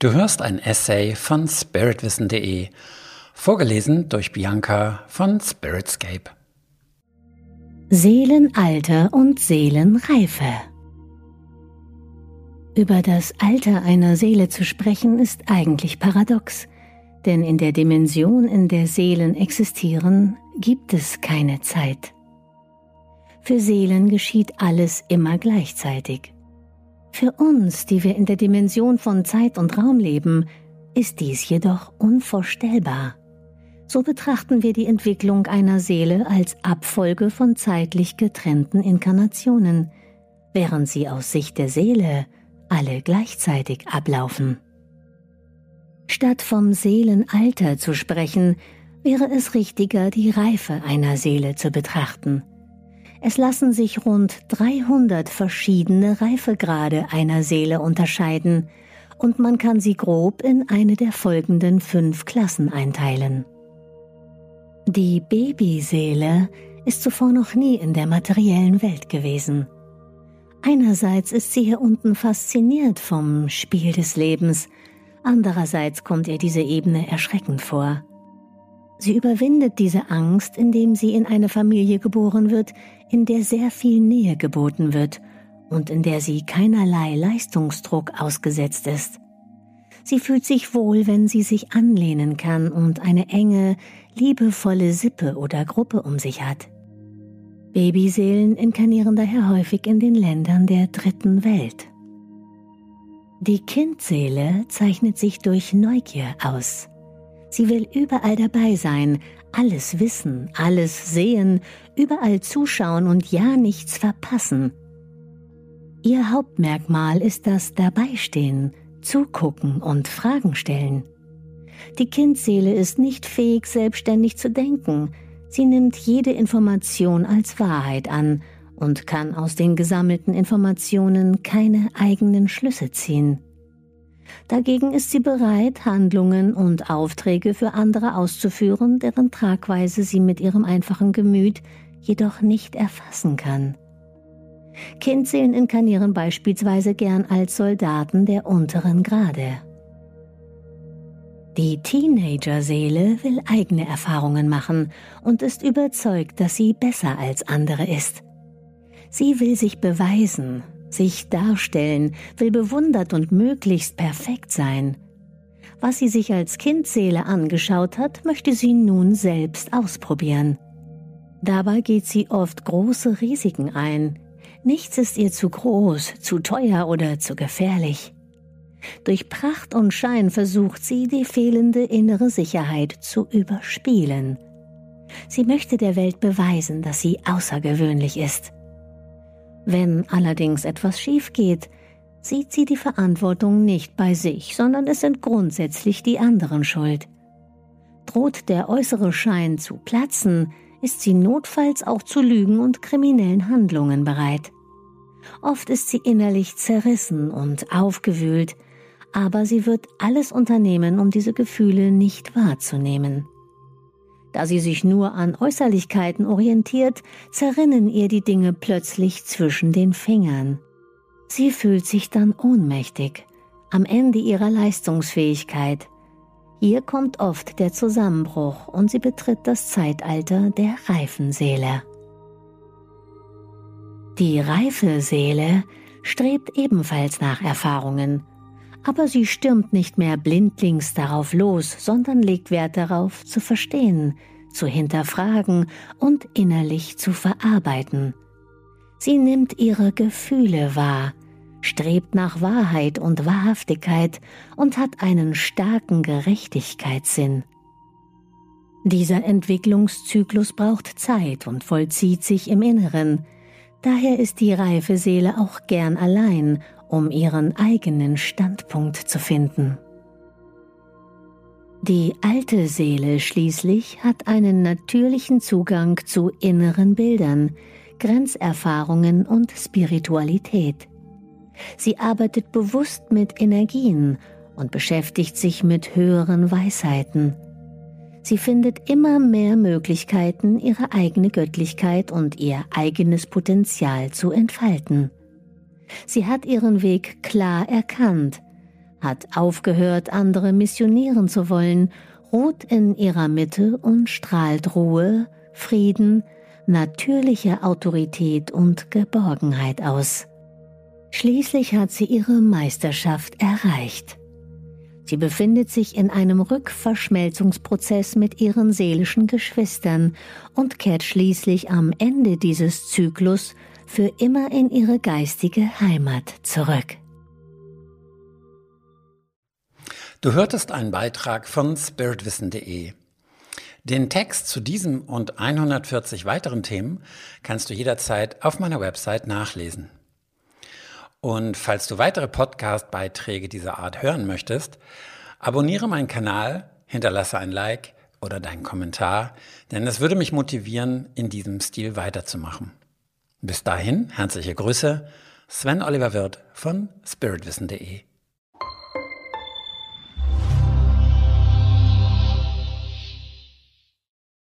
Du hörst ein Essay von spiritwissen.de, vorgelesen durch Bianca von Spiritscape. Seelenalter und Seelenreife. Über das Alter einer Seele zu sprechen ist eigentlich paradox, denn in der Dimension, in der Seelen existieren, gibt es keine Zeit. Für Seelen geschieht alles immer gleichzeitig. Für uns, die wir in der Dimension von Zeit und Raum leben, ist dies jedoch unvorstellbar. So betrachten wir die Entwicklung einer Seele als Abfolge von zeitlich getrennten Inkarnationen, während sie aus Sicht der Seele alle gleichzeitig ablaufen. Statt vom Seelenalter zu sprechen, wäre es richtiger, die Reife einer Seele zu betrachten. Es lassen sich rund 300 verschiedene Reifegrade einer Seele unterscheiden und man kann sie grob in eine der folgenden fünf Klassen einteilen. Die Babyseele ist zuvor noch nie in der materiellen Welt gewesen. Einerseits ist sie hier unten fasziniert vom Spiel des Lebens, andererseits kommt ihr diese Ebene erschreckend vor. Sie überwindet diese Angst, indem sie in eine Familie geboren wird, in der sehr viel Nähe geboten wird und in der sie keinerlei Leistungsdruck ausgesetzt ist. Sie fühlt sich wohl, wenn sie sich anlehnen kann und eine enge, liebevolle Sippe oder Gruppe um sich hat. Babyseelen inkarnieren daher häufig in den Ländern der dritten Welt. Die Kindseele zeichnet sich durch Neugier aus. Sie will überall dabei sein, alles wissen, alles sehen, überall zuschauen und ja nichts verpassen. Ihr Hauptmerkmal ist das Dabeistehen, Zugucken und Fragen stellen. Die Kindseele ist nicht fähig, selbstständig zu denken. Sie nimmt jede Information als Wahrheit an und kann aus den gesammelten Informationen keine eigenen Schlüsse ziehen. Dagegen ist sie bereit, Handlungen und Aufträge für andere auszuführen, deren Tragweise sie mit ihrem einfachen Gemüt jedoch nicht erfassen kann. Kindseelen inkarnieren beispielsweise gern als Soldaten der unteren Grade. Die Teenager-Seele will eigene Erfahrungen machen und ist überzeugt, dass sie besser als andere ist. Sie will sich beweisen, sich darstellen, will bewundert und möglichst perfekt sein. Was sie sich als Kindseele angeschaut hat, möchte sie nun selbst ausprobieren. Dabei geht sie oft große Risiken ein. Nichts ist ihr zu groß, zu teuer oder zu gefährlich. Durch Pracht und Schein versucht sie, die fehlende innere Sicherheit zu überspielen. Sie möchte der Welt beweisen, dass sie außergewöhnlich ist. Wenn allerdings etwas schief geht, sieht sie die Verantwortung nicht bei sich, sondern es sind grundsätzlich die anderen schuld. Droht der äußere Schein zu platzen, ist sie notfalls auch zu Lügen und kriminellen Handlungen bereit. Oft ist sie innerlich zerrissen und aufgewühlt, aber sie wird alles unternehmen, um diese Gefühle nicht wahrzunehmen. Da sie sich nur an Äußerlichkeiten orientiert, zerrinnen ihr die Dinge plötzlich zwischen den Fingern. Sie fühlt sich dann ohnmächtig, am Ende ihrer Leistungsfähigkeit. Hier kommt oft der Zusammenbruch und sie betritt das Zeitalter der reifen Seele. Die reife Seele strebt ebenfalls nach Erfahrungen, aber sie stürmt nicht mehr blindlings darauf los, sondern legt Wert darauf, zu verstehen, zu hinterfragen und innerlich zu verarbeiten. Sie nimmt ihre Gefühle wahr, strebt nach Wahrheit und Wahrhaftigkeit und hat einen starken Gerechtigkeitssinn. Dieser Entwicklungszyklus braucht Zeit und vollzieht sich im Inneren, daher ist die reife Seele auch gern allein um ihren eigenen Standpunkt zu finden. Die alte Seele schließlich hat einen natürlichen Zugang zu inneren Bildern, Grenzerfahrungen und Spiritualität. Sie arbeitet bewusst mit Energien und beschäftigt sich mit höheren Weisheiten. Sie findet immer mehr Möglichkeiten, ihre eigene Göttlichkeit und ihr eigenes Potenzial zu entfalten. Sie hat ihren Weg klar erkannt, hat aufgehört, andere missionieren zu wollen, ruht in ihrer Mitte und strahlt Ruhe, Frieden, natürliche Autorität und Geborgenheit aus. Schließlich hat sie ihre Meisterschaft erreicht. Sie befindet sich in einem Rückverschmelzungsprozess mit ihren seelischen Geschwistern und kehrt schließlich am Ende dieses Zyklus für immer in ihre geistige Heimat zurück. Du hörtest einen Beitrag von spiritwissen.de. Den Text zu diesem und 140 weiteren Themen kannst du jederzeit auf meiner Website nachlesen. Und falls du weitere Podcast-Beiträge dieser Art hören möchtest, abonniere meinen Kanal, hinterlasse ein Like oder deinen Kommentar, denn es würde mich motivieren, in diesem Stil weiterzumachen. Bis dahin, herzliche Grüße, Sven Oliver Wirth von spiritwissen.de.